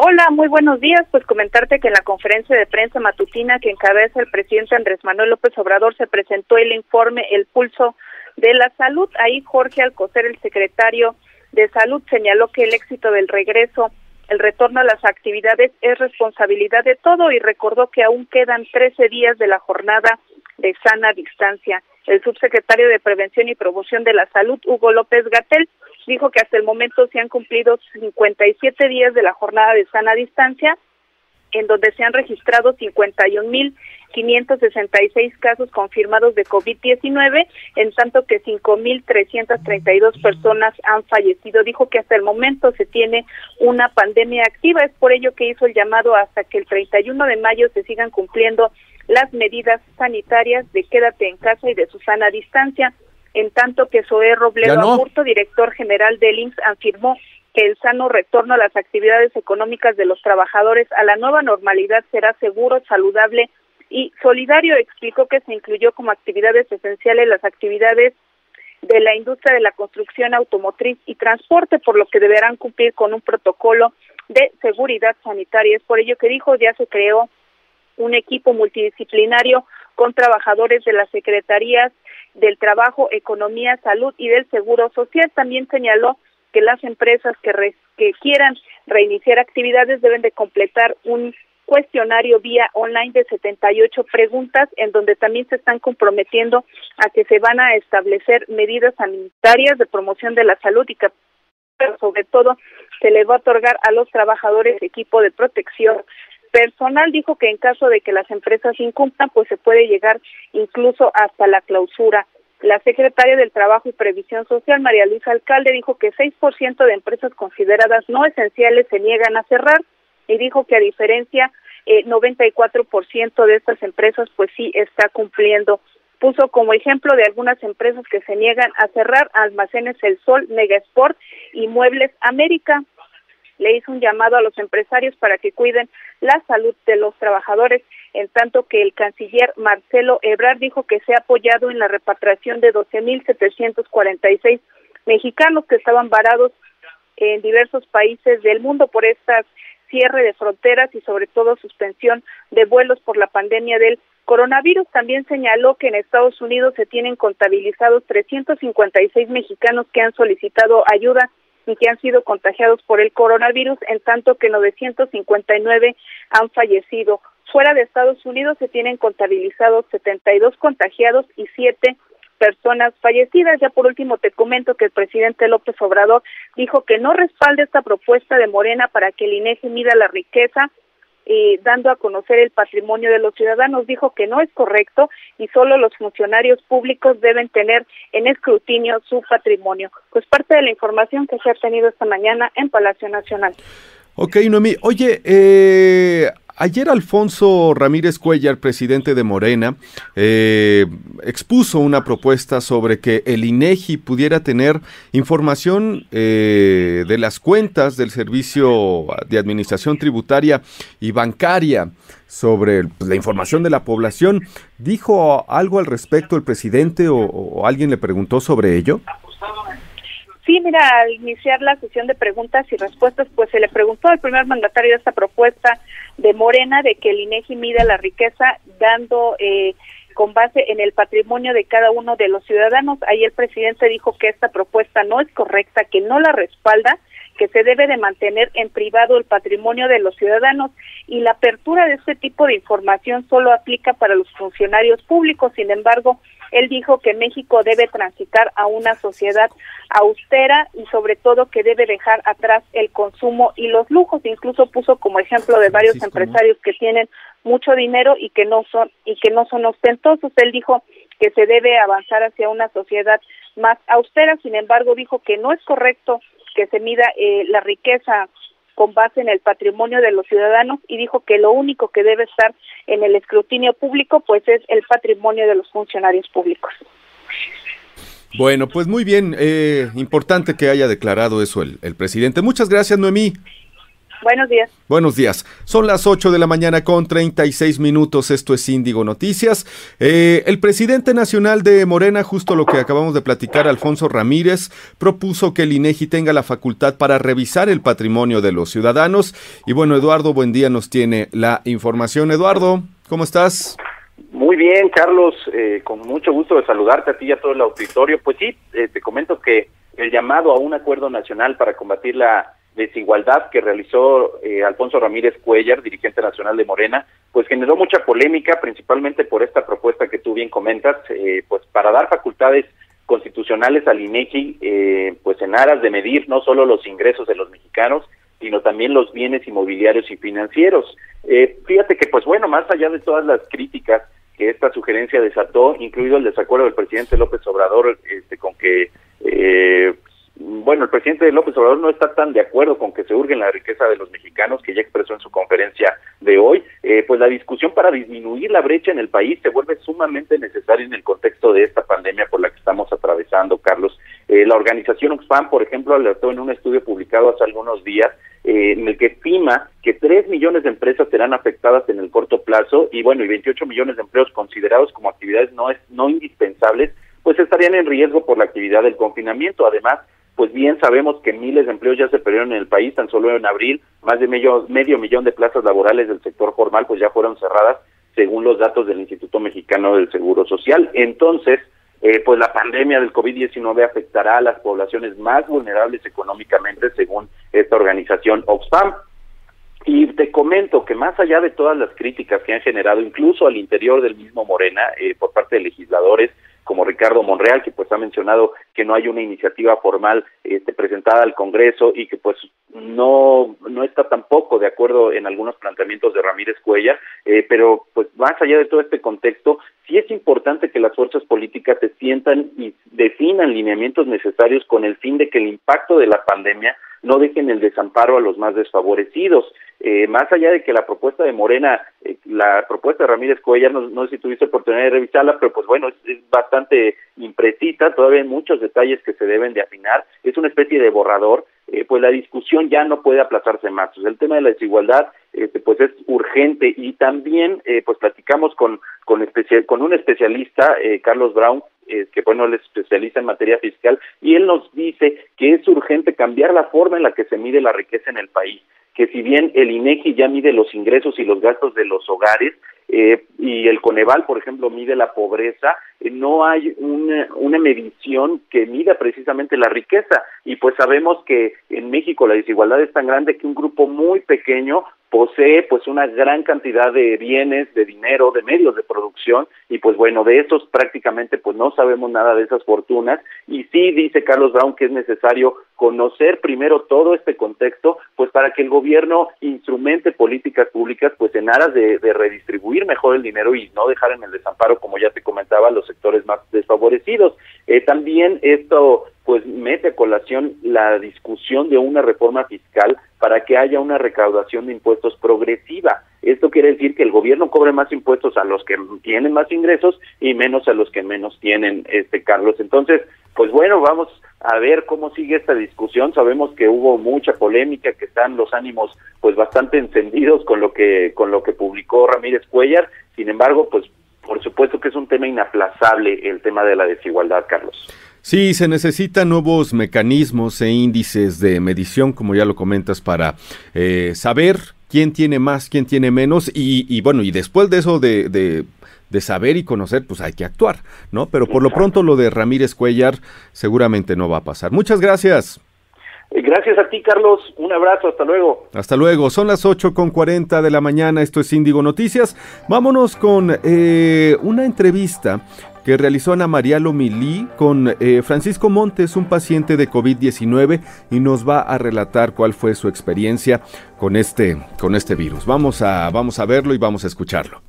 Hola, muy buenos días. Pues comentarte que en la conferencia de prensa matutina que encabeza el presidente Andrés Manuel López Obrador se presentó el informe El Pulso de la Salud. Ahí Jorge Alcocer, el secretario de Salud, señaló que el éxito del regreso, el retorno a las actividades es responsabilidad de todo y recordó que aún quedan 13 días de la jornada de sana distancia. El subsecretario de Prevención y Promoción de la Salud, Hugo López Gatel, dijo que hasta el momento se han cumplido 57 días de la jornada de sana distancia, en donde se han registrado 51.566 casos confirmados de COVID-19, en tanto que 5.332 personas han fallecido. Dijo que hasta el momento se tiene una pandemia activa, es por ello que hizo el llamado hasta que el 31 de mayo se sigan cumpliendo las medidas sanitarias de quédate en casa y de su sana distancia en tanto que Zoé Robledo director general del IMSS, afirmó que el sano retorno a las actividades económicas de los trabajadores a la nueva normalidad será seguro, saludable y solidario. Explicó que se incluyó como actividades esenciales las actividades de la industria de la construcción automotriz y transporte, por lo que deberán cumplir con un protocolo de seguridad sanitaria. Es por ello que dijo ya se creó un equipo multidisciplinario con trabajadores de las secretarías del Trabajo, Economía, Salud y del Seguro Social. También señaló que las empresas que, quieran reiniciar actividades deben de completar un cuestionario vía online de 78 preguntas en donde también se están comprometiendo a que se van a establecer medidas sanitarias de promoción de la salud y sobre todo se les va a otorgar a los trabajadores equipo de protección personal dijo que en caso de que las empresas incumplan, pues se puede llegar incluso hasta la clausura. La secretaria del Trabajo y Previsión Social, María Luisa Alcalde, dijo que 6% de empresas consideradas no esenciales se niegan a cerrar y dijo que a diferencia, eh, 94% de estas empresas pues sí está cumpliendo. Puso como ejemplo de algunas empresas que se niegan a cerrar Almacenes El Sol, Mega Sport y Muebles América le hizo un llamado a los empresarios para que cuiden la salud de los trabajadores, en tanto que el canciller Marcelo Ebrard dijo que se ha apoyado en la repatriación de 12.746 mexicanos que estaban varados en diversos países del mundo por estas cierre de fronteras y sobre todo suspensión de vuelos por la pandemia del coronavirus. También señaló que en Estados Unidos se tienen contabilizados 356 mexicanos que han solicitado ayuda y que han sido contagiados por el coronavirus, en tanto que 959 han fallecido. Fuera de Estados Unidos se tienen contabilizados 72 contagiados y 7 personas fallecidas. Ya por último te comento que el presidente López Obrador dijo que no respalda esta propuesta de Morena para que el INEGI mida la riqueza eh, dando a conocer el patrimonio de los ciudadanos, dijo que no es correcto y solo los funcionarios públicos deben tener en escrutinio su patrimonio. Pues parte de la información que se ha tenido esta mañana en Palacio Nacional. Ok, Noemí. Oye, eh, Ayer Alfonso Ramírez Cuellar, presidente de Morena, eh, expuso una propuesta sobre que el INEGI pudiera tener información eh, de las cuentas del Servicio de Administración Tributaria y Bancaria sobre pues, la información de la población. ¿Dijo algo al respecto el presidente o alguien le preguntó sobre ello? Sí, mira, al iniciar la sesión de preguntas y respuestas, pues se le preguntó al primer mandatario de esta propuesta de Morena de que el INEGI mida la riqueza dando eh, con base en el patrimonio de cada uno de los ciudadanos. Ahí el presidente dijo que esta propuesta no es correcta, que no la respalda que se debe de mantener en privado el patrimonio de los ciudadanos y la apertura de este tipo de información solo aplica para los funcionarios públicos. Sin embargo, él dijo que México debe transitar a una sociedad austera y sobre todo que debe dejar atrás el consumo y los lujos. Incluso puso como ejemplo de varios empresarios que tienen mucho dinero y que no son y que no son ostentosos. Él dijo que se debe avanzar hacia una sociedad más austera. Sin embargo, dijo que no es correcto que se mida eh, la riqueza con base en el patrimonio de los ciudadanos y dijo que lo único que debe estar en el escrutinio público pues es el patrimonio de los funcionarios públicos. Bueno, pues muy bien, eh, importante que haya declarado eso el, el presidente. Muchas gracias, Noemí. Buenos días. Buenos días. Son las 8 de la mañana con 36 minutos. Esto es Índigo Noticias. Eh, el presidente nacional de Morena, justo lo que acabamos de platicar, Alfonso Ramírez, propuso que el INEGI tenga la facultad para revisar el patrimonio de los ciudadanos. Y bueno, Eduardo buen día nos tiene la información. Eduardo, ¿cómo estás? Muy bien, Carlos, eh, con mucho gusto de saludarte a ti y a todo el auditorio. Pues sí, eh, te comento que el llamado a un acuerdo nacional para combatir la desigualdad que realizó eh, Alfonso Ramírez Cuellar, dirigente nacional de Morena, pues generó mucha polémica, principalmente por esta propuesta que tú bien comentas, eh, pues para dar facultades constitucionales al INEGI, eh, pues en aras de medir no solo los ingresos de los mexicanos, sino también los bienes inmobiliarios y financieros. fíjate que, pues bueno, más allá de todas las críticas que esta sugerencia desató, incluido el desacuerdo del presidente López Obrador este, con que eh, bueno, el presidente López Obrador no está tan de acuerdo con que se hurgue en la riqueza de los mexicanos, que ya expresó en su conferencia de hoy, eh, pues la discusión para disminuir la brecha en el país se vuelve sumamente necesaria en el contexto de esta pandemia por la que estamos atravesando, Carlos. Eh, la organización Oxfam, por ejemplo, alertó en un estudio publicado hace algunos días eh, en el que estima que 3 millones de empresas serán afectadas en el corto plazo y bueno, y 28 millones de empleos considerados como actividades no, es, no indispensables, pues estarían en riesgo por la actividad del confinamiento. Además, pues bien sabemos que miles de empleos ya se perdieron en el país, tan solo en abril, más de medio, medio millón de plazas laborales del sector formal pues ya fueron cerradas, según los datos del Instituto Mexicano del Seguro Social. Entonces, eh, pues la pandemia del COVID-19 afectará a las poblaciones más vulnerables económicamente, según esta organización Oxfam. Y te comento que más allá de todas las críticas que han generado, incluso al interior del mismo Morena, eh, por parte de legisladores, como Ricardo Monreal, que pues ha mencionado que no hay una iniciativa formal este, presentada al Congreso y que pues no, no está tampoco de acuerdo en algunos planteamientos de Ramírez Cuellar, eh, pero pues más allá de todo este contexto, sí es importante que las fuerzas políticas se sientan y definan lineamientos necesarios con el fin de que el impacto de la pandemia no dejen el desamparo a los más desfavorecidos. Eh, más allá de que la propuesta de Morena, eh, la propuesta de Ramírez Cuellar, no, no, sé si tuviste oportunidad de revisarla, pero pues bueno, es, bastante imprecisa, todavía hay muchos detalles que se deben de afinar, es una especie de borrador, eh, pues la discusión ya no puede aplazarse más. el tema de la desigualdad, este, pues es urgente y también, pues platicamos con con, especial, con un especialista, Carlos Brown, eh, que bueno, él es especialista en materia fiscal, y él nos dice que es urgente cambiar la forma en la que se mide la riqueza en el país, que si bien el INEGI ya mide los ingresos y los gastos de los hogares, eh, y el Coneval, por ejemplo, mide la pobreza, eh, no hay una, una medición que mida precisamente la riqueza. Y pues sabemos que en México la desigualdad es tan grande que un grupo muy pequeño posee pues una gran cantidad de bienes, de dinero, de medios de producción y pues bueno, de esos prácticamente pues no sabemos nada de esas fortunas y sí dice Carlos Brown que es necesario conocer primero todo este contexto pues para que el gobierno instrumente políticas públicas pues en aras de, de redistribuir mejor el dinero y no dejar en el desamparo como ya te comentaba los sectores más desfavorecidos. Eh, también esto pues mete a colación la discusión de una reforma fiscal para que haya una recaudación de impuestos progresiva. Esto quiere decir que el gobierno cobre más impuestos a los que tienen más ingresos y menos a los que menos tienen, este Carlos. Entonces, pues bueno, vamos a ver cómo sigue esta discusión. Sabemos que hubo mucha polémica, que están los ánimos pues bastante encendidos con lo que con lo que publicó Ramírez Cuellar. Sin embargo, pues por supuesto que es un tema inaplazable el tema de la desigualdad, Carlos. Sí, se necesitan nuevos mecanismos e índices de medición, como ya lo comentas, para eh, saber quién tiene más, quién tiene menos, y, bueno, y después de eso de, de, saber y conocer, pues hay que actuar, ¿no? Pero por lo pronto lo de Ramírez Cuellar seguramente no va a pasar. Muchas gracias. Eh, gracias a ti, Carlos. Un abrazo. Hasta luego. Hasta luego. Son las 8 con 40 de la mañana. Esto es Índigo Noticias. Vámonos con eh, una entrevista que realizó Ana María Lomilí con eh, Francisco Montes, un paciente de COVID-19, y nos va a relatar cuál fue su experiencia con este, con este virus. Vamos a, vamos a verlo y vamos a escucharlo.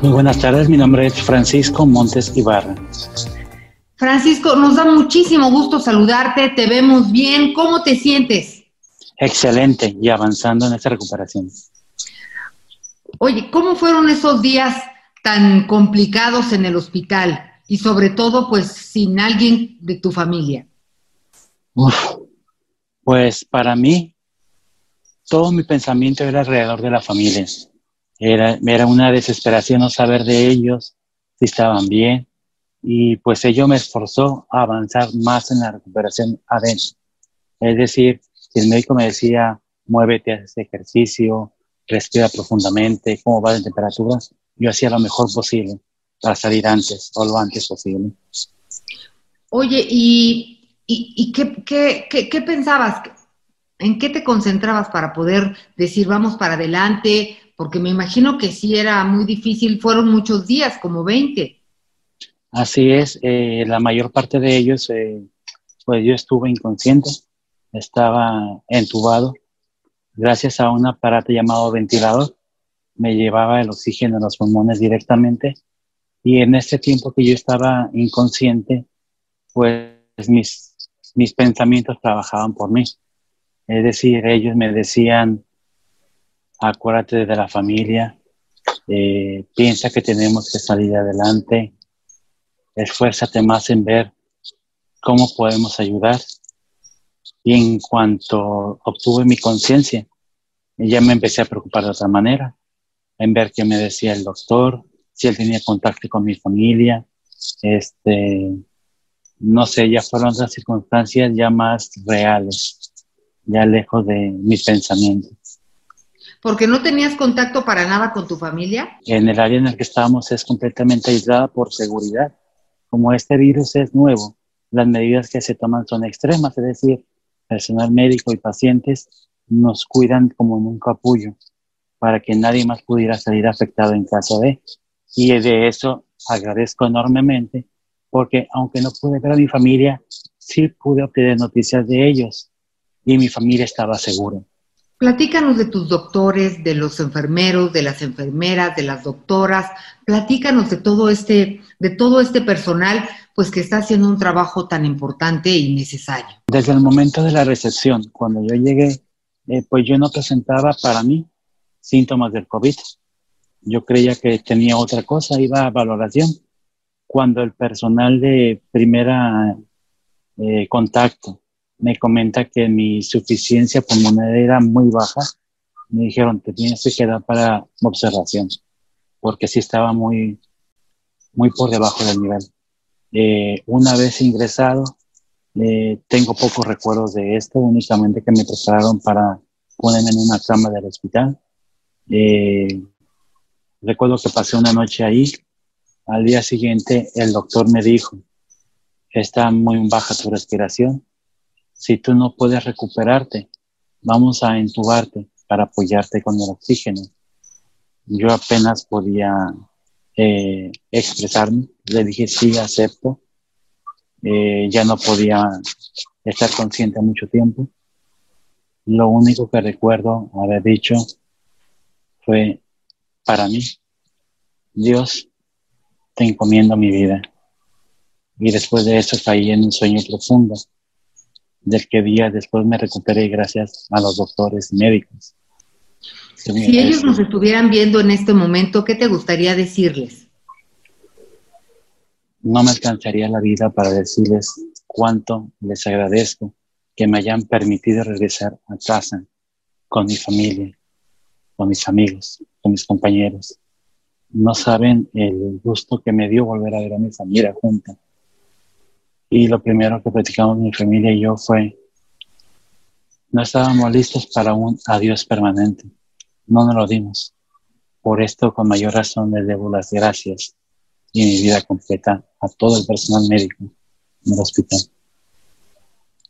Muy buenas tardes, mi nombre es Francisco Montes Ibarra. Francisco, nos da muchísimo gusto saludarte, te vemos bien, ¿cómo te sientes? Excelente y avanzando en esta recuperación. Oye, ¿cómo fueron esos días tan complicados en el hospital y sobre todo pues sin alguien de tu familia? pues para mí todo mi pensamiento era alrededor de la familia. Era, era una desesperación no saber de ellos, si estaban bien, y pues ello me esforzó a avanzar más en la recuperación adentro. Es decir, si el médico me decía, muévete, haz este ejercicio, respira profundamente, cómo va la temperatura, yo hacía lo mejor posible para salir antes o lo antes posible. Oye, ¿y, y, qué, qué, qué, pensabas? ¿En qué te concentrabas para poder decir vamos para adelante? Porque me imagino que sí era muy difícil, fueron muchos días, como 20. Así es, eh, la mayor parte de ellos, eh, pues yo estuve inconsciente, estaba entubado, gracias a un aparato llamado ventilador me llevaba el oxígeno a los pulmones directamente y en este tiempo que yo estaba inconsciente, pues mis, mis pensamientos trabajaban por mí. Es decir, ellos me decían, acuérdate de la familia, eh, piensa que tenemos que salir adelante, esfuérzate más en ver cómo podemos ayudar. Y en cuanto obtuve mi conciencia, ya me empecé a preocupar de otra manera en ver qué me decía el doctor, si él tenía contacto con mi familia, este, no sé, ya fueron otras circunstancias ya más reales, ya lejos de mis pensamientos. ¿Porque no tenías contacto para nada con tu familia? En el área en el que estábamos es completamente aislada por seguridad. Como este virus es nuevo, las medidas que se toman son extremas, es decir, personal médico y pacientes nos cuidan como en un capullo para que nadie más pudiera salir afectado en caso de. Y de eso agradezco enormemente porque aunque no pude ver a mi familia, sí pude obtener noticias de ellos y mi familia estaba segura. Platícanos de tus doctores, de los enfermeros, de las enfermeras, de las doctoras. Platícanos de todo este, de todo este personal, pues que está haciendo un trabajo tan importante y necesario. Desde el momento de la recepción, cuando yo llegué, eh, pues yo no presentaba para mí síntomas del COVID. Yo creía que tenía otra cosa, iba a valoración. Cuando el personal de primera eh, contacto me comenta que mi suficiencia pulmonar era muy baja, me dijeron, te tienes que quedar para observación, porque sí estaba muy, muy por debajo del nivel. Eh, una vez ingresado, eh, tengo pocos recuerdos de esto, únicamente que me prepararon para ponerme en una cama del hospital eh, recuerdo que pasé una noche ahí. Al día siguiente el doctor me dijo, está muy baja tu respiración. Si tú no puedes recuperarte, vamos a entubarte para apoyarte con el oxígeno. Yo apenas podía eh, expresarme. Le dije, sí, acepto. Eh, ya no podía estar consciente mucho tiempo. Lo único que recuerdo haber dicho fue para mí, Dios, te encomiendo mi vida. Y después de eso caí en un sueño profundo, del que día después me recuperé gracias a los doctores médicos. Si ellos nos estuvieran viendo en este momento, ¿qué te gustaría decirles? No me alcanzaría la vida para decirles cuánto les agradezco que me hayan permitido regresar a casa con mi familia, con mis amigos, con mis compañeros. no saben el gusto que me dio volver a ver a mi familia junta. Y lo primero que platicamos mi familia y yo fue, no estábamos listos para un adiós permanente. No nos lo dimos. Por esto, con mayor razón, le debo las gracias y mi vida completa a todo el personal médico en el hospital.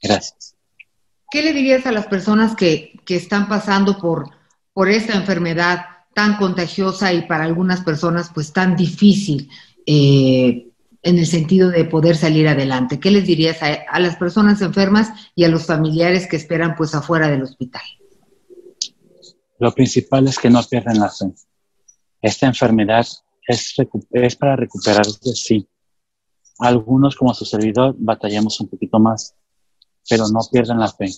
Gracias. ¿Qué le dirías a las personas que, que están pasando por, por esta enfermedad tan contagiosa y para algunas personas pues tan difícil eh, en el sentido de poder salir adelante? ¿Qué les dirías a, las personas enfermas y a los familiares que esperan pues afuera del hospital? Lo principal es que no pierdan la fe. Esta enfermedad es, es para recuperarse, sí. Algunos, como su servidor, batallamos un poquito más, pero no pierdan la fe.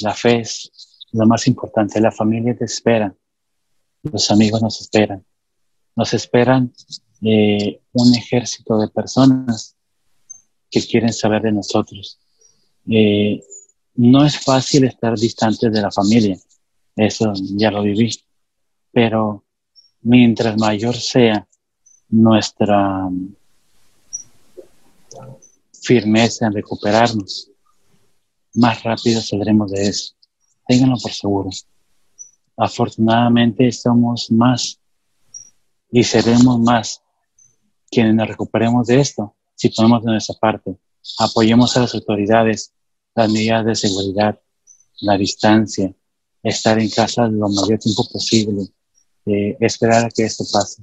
La fe es lo más importante. La familia te espera. Los amigos nos esperan. Nos esperan eh, un ejército de personas que quieren saber de nosotros. Eh, no es fácil estar distante de la familia. Eso ya lo viví. Pero mientras mayor sea nuestra firmeza en recuperarnos, más rápido saldremos de eso. Ténganlo por seguro. Afortunadamente somos más y seremos más quienes nos recuperemos de esto si ponemos de nuestra parte. Apoyemos a las autoridades, las medidas de seguridad, la distancia, estar en casa lo mayor tiempo posible, eh, esperar a que esto pase.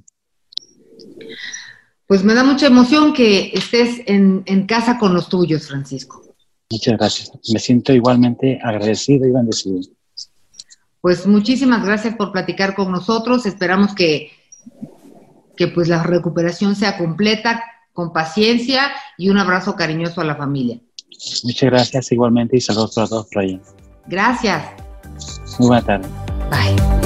Pues me da mucha emoción que estés en, en casa con los tuyos, Francisco. Muchas gracias. Me siento igualmente agradecido y bendecido. Pues muchísimas gracias por platicar con nosotros. Esperamos que, que pues la recuperación sea completa, con paciencia y un abrazo cariñoso a la familia. Muchas gracias igualmente y saludos para todos por. Gracias. Muy buena tarde. Bye.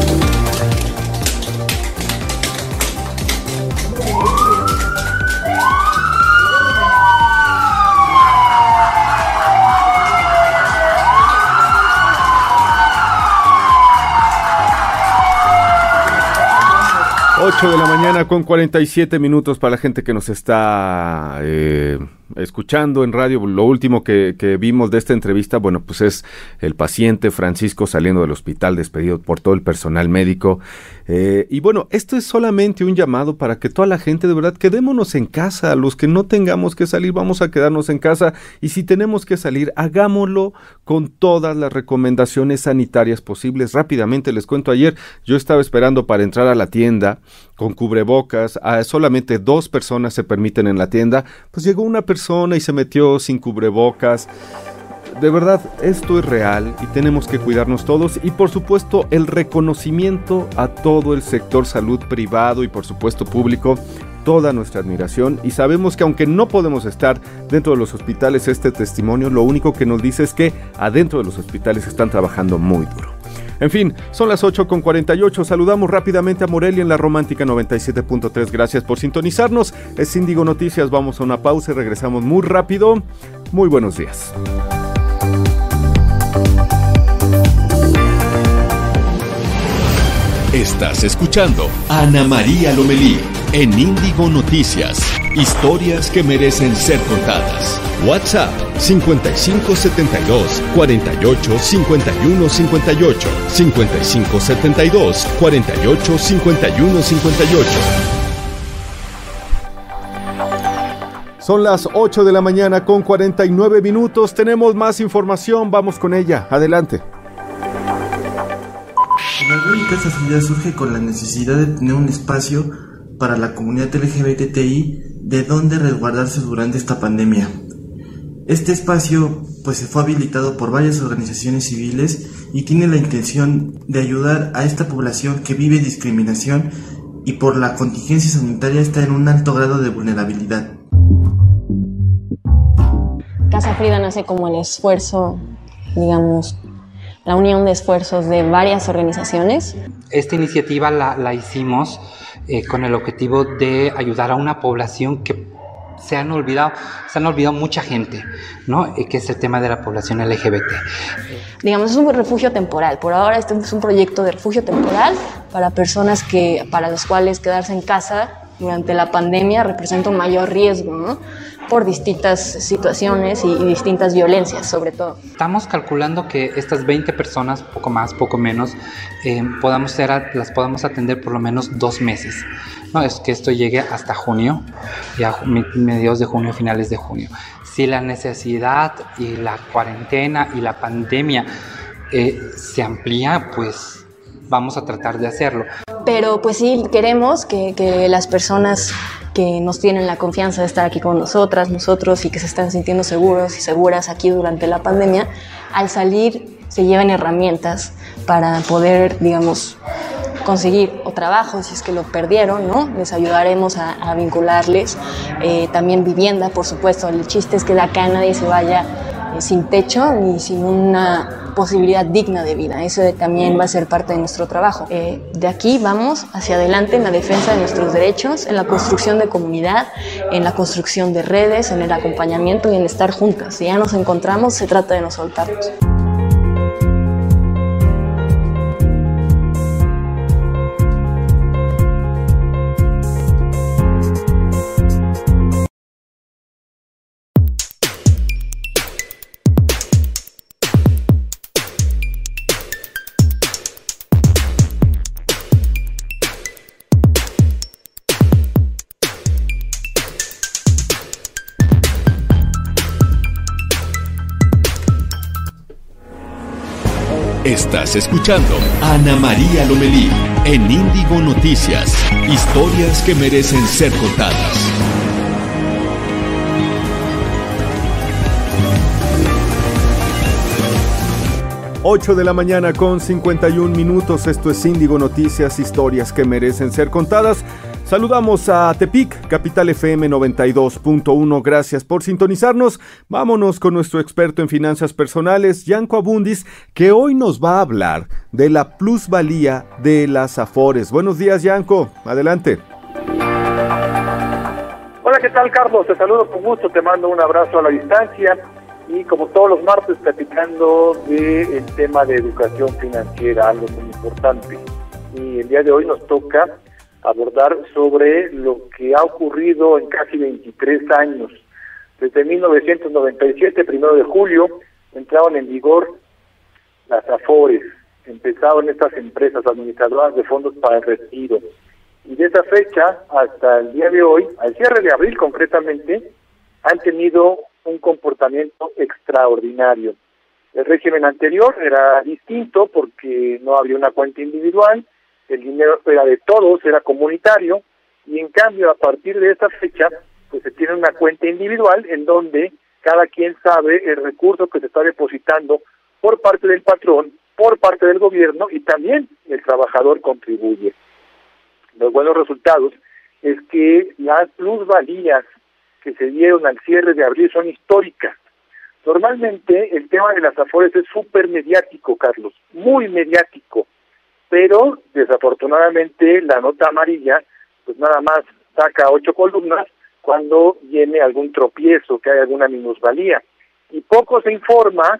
8 de la mañana con 47 minutos para la gente que nos está eh, escuchando en radio. Lo último que, vimos de esta entrevista, bueno, pues es el paciente Francisco saliendo del hospital despedido por todo el personal médico. Eh, y bueno, esto es solamente un llamado para que toda la gente de verdad quedémonos en casa. Los que no tengamos que salir, vamos a quedarnos en casa. Y si tenemos que salir, hagámoslo con todas las recomendaciones sanitarias posibles. Rápidamente les cuento ayer, yo estaba esperando para entrar a la tienda con cubrebocas, a solamente dos personas se permiten en la tienda, pues llegó una persona y se metió sin cubrebocas. De verdad, esto es real y tenemos que cuidarnos todos y por supuesto el reconocimiento a todo el sector salud privado y por supuesto público, toda nuestra admiración y sabemos que aunque no podemos estar dentro de los hospitales, este testimonio lo único que nos dice es que adentro de los hospitales están trabajando muy duro. En fin, son las 8 con 48. Saludamos rápidamente a Morelia en la Romántica 97.3. Gracias por sintonizarnos. Es Índigo Noticias. Vamos a una pausa y regresamos muy rápido. Muy buenos días. Estás escuchando Ana María Lomelí en Índigo Noticias. Historias que merecen ser contadas. WhatsApp 5572 48 51 58 5572 48 51 58 Son las 8 de la mañana con 49 minutos. Tenemos más información. Vamos con ella. Adelante. La lógica esta surge con la necesidad de tener un espacio para la comunidad LGBTI de donde resguardarse durante esta pandemia. Este espacio pues se fue habilitado por varias organizaciones civiles y tiene la intención de ayudar a esta población que vive discriminación y por la contingencia sanitaria está en un alto grado de vulnerabilidad. Casa Frida nace como el esfuerzo, digamos, la unión de esfuerzos de varias organizaciones. Esta iniciativa la, la hicimos eh, con el objetivo de ayudar a una población que se han olvidado, se han olvidado mucha gente, ¿no? Eh, que es el tema de la población LGBT. Digamos, es un refugio temporal. Por ahora este es un proyecto de refugio temporal para personas que, para las cuales quedarse en casa durante la pandemia representa un mayor riesgo, ¿no? por distintas situaciones y, distintas violencias, sobre todo. Estamos calculando que estas 20 personas, poco más, poco menos, eh, podamos ser, las podamos atender por lo menos dos meses. No es que esto llegue hasta junio, ya mediados de junio, finales de junio. Si la necesidad y la cuarentena y la pandemia eh, se amplía, pues vamos a tratar de hacerlo. Pero pues sí, queremos que, que las personas que nos tienen la confianza de estar aquí con nosotras, nosotros y que se están sintiendo seguros y seguras aquí durante la pandemia, al salir se lleven herramientas para poder, digamos, conseguir o trabajo si es que lo perdieron, ¿no? Les ayudaremos a, vincularles. Eh, también vivienda, por supuesto. El chiste es que de acá nadie se vaya sin techo ni sin una posibilidad digna de vida. Eso también va a ser parte de nuestro trabajo. Eh, de aquí vamos hacia adelante en la defensa de nuestros derechos, en la construcción de comunidad, en la construcción de redes, en el acompañamiento y en estar juntas. Si ya nos encontramos, se trata de no soltarnos. Estás escuchando Ana María Lomelí en Índigo Noticias. Historias que merecen ser contadas. 8 de la mañana con 51 minutos. Esto es Índigo Noticias, historias que merecen ser contadas. Saludamos a Tepic, Capital FM 92.1. Gracias por sintonizarnos. Vámonos con nuestro experto en finanzas personales, Yanko Abundis, que hoy nos va a hablar de la plusvalía de las Afores. Buenos días, Yanko. Adelante. Hola, ¿qué tal, Carlos? Te saludo con gusto, te mando un abrazo a la distancia y como todos los martes platicando del tema de educación financiera, algo muy importante. Y el día de hoy nos toca abordar sobre lo que ha ocurrido en casi 23 años. Desde 1997, primero de julio, entraron en vigor las AFORES, empezaron estas empresas administradoras de fondos para el retiro. Y de esa fecha hasta el día de hoy, al cierre de abril concretamente, han tenido un comportamiento extraordinario. El régimen anterior era distinto porque no había una cuenta individual, el dinero era de todos, era comunitario, y en cambio a partir de esta fecha, pues se tiene una cuenta individual en donde cada quien sabe el recurso que se está depositando por parte del patrón, por parte del gobierno y también el trabajador contribuye. Los buenos resultados es que las plusvalías que se dieron al cierre de abril son históricas. Normalmente el tema de las afores es súper mediático, Carlos, muy mediático pero desafortunadamente la nota amarilla pues nada más saca ocho columnas cuando viene algún tropiezo, que hay alguna minusvalía. Y poco se informa,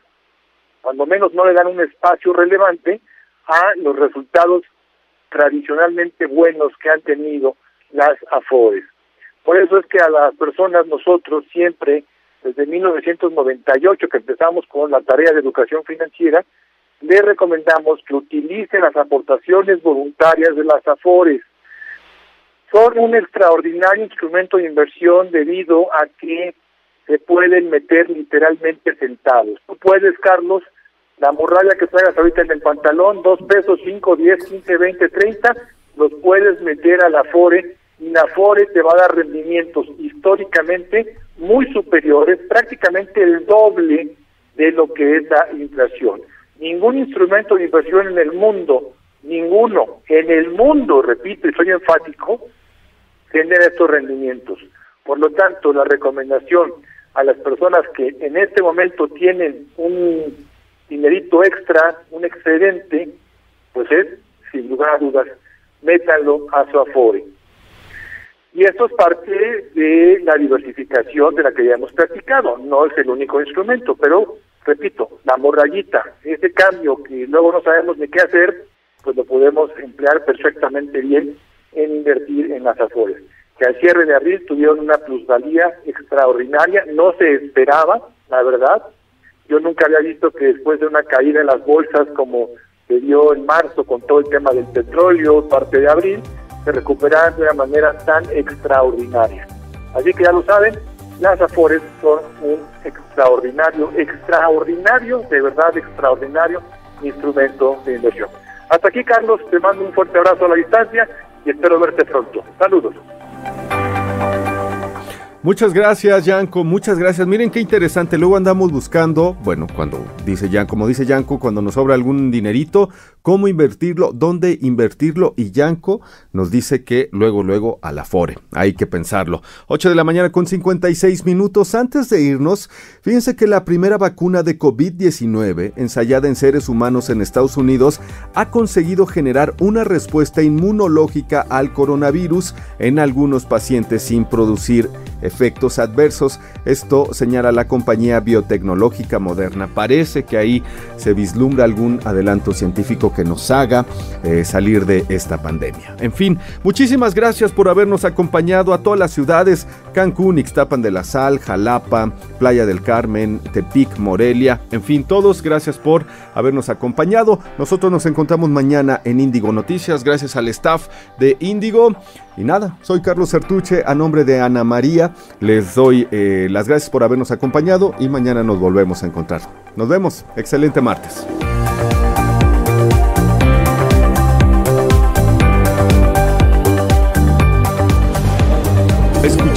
cuando menos no le dan un espacio relevante, a los resultados tradicionalmente buenos que han tenido las AFORES. Por eso es que a las personas nosotros siempre, desde 1998 que empezamos con la tarea de educación financiera, le recomendamos que utilice las aportaciones voluntarias de las AFORES. Son un extraordinario instrumento de inversión debido a que se pueden meter literalmente sentados. Tú puedes, Carlos, la morralla que traigas ahorita en el pantalón, dos pesos, cinco, diez, quince, veinte, treinta, los puedes meter a la Afore y la Afore te va a dar rendimientos históricamente muy superiores, prácticamente el doble de lo que es la inflación. Ningún instrumento de inversión en el mundo, ninguno, en el mundo, repito y soy enfático, genera estos rendimientos. Por lo tanto, la recomendación a las personas que en este momento tienen un dinerito extra, un excedente, pues es, sin lugar a dudas, métanlo a su afore. Y esto es parte de la diversificación de la que ya hemos platicado. No es el único instrumento, pero repito, la morrayita, ese cambio que luego no sabemos ni qué hacer, pues lo podemos emplear perfectamente bien en invertir en las Afores. Que al cierre de abril tuvieron una plusvalía extraordinaria, no se esperaba, la verdad. Yo nunca había visto que después de una caída en las bolsas como se dio en marzo con todo el tema del petróleo, parte de abril, se recuperaran de una manera tan extraordinaria. Así que ya lo saben, las Afores son un extraordinario, extraordinario, de verdad extraordinario instrumento de inversión. Hasta aquí, Carlos, te mando un fuerte abrazo a la distancia y espero verte pronto. Saludos. Muchas gracias, Yanko. Muchas gracias. Miren qué interesante. Luego andamos buscando, bueno, cuando dice Yanko, como dice Yanko, cuando nos sobra algún dinerito, cómo invertirlo, dónde invertirlo. Y Yanko nos dice que luego, luego a la FORE. Hay que pensarlo. 8 de la mañana con 56 minutos. Antes de irnos, fíjense que la primera vacuna de COVID-19, ensayada en seres humanos en Estados Unidos, ha conseguido generar una respuesta inmunológica al coronavirus en algunos pacientes sin producir efectos adversos. Esto señala la compañía biotecnológica moderna. Parece que ahí se vislumbra algún adelanto científico que nos haga eh, salir de esta pandemia. En fin, muchísimas gracias por habernos acompañado a todas las ciudades, Cancún, Ixtapan de la Sal, Jalapa, Playa del Carmen, Tepic, Morelia, en fin, todos gracias por habernos acompañado. Nosotros nos encontramos mañana en Índigo Noticias, gracias al staff de Índigo. Y nada, soy Carlos Sertuche, a nombre de Ana María, les doy eh, las gracias por habernos acompañado y mañana nos volvemos a encontrar. Nos vemos, excelente martes.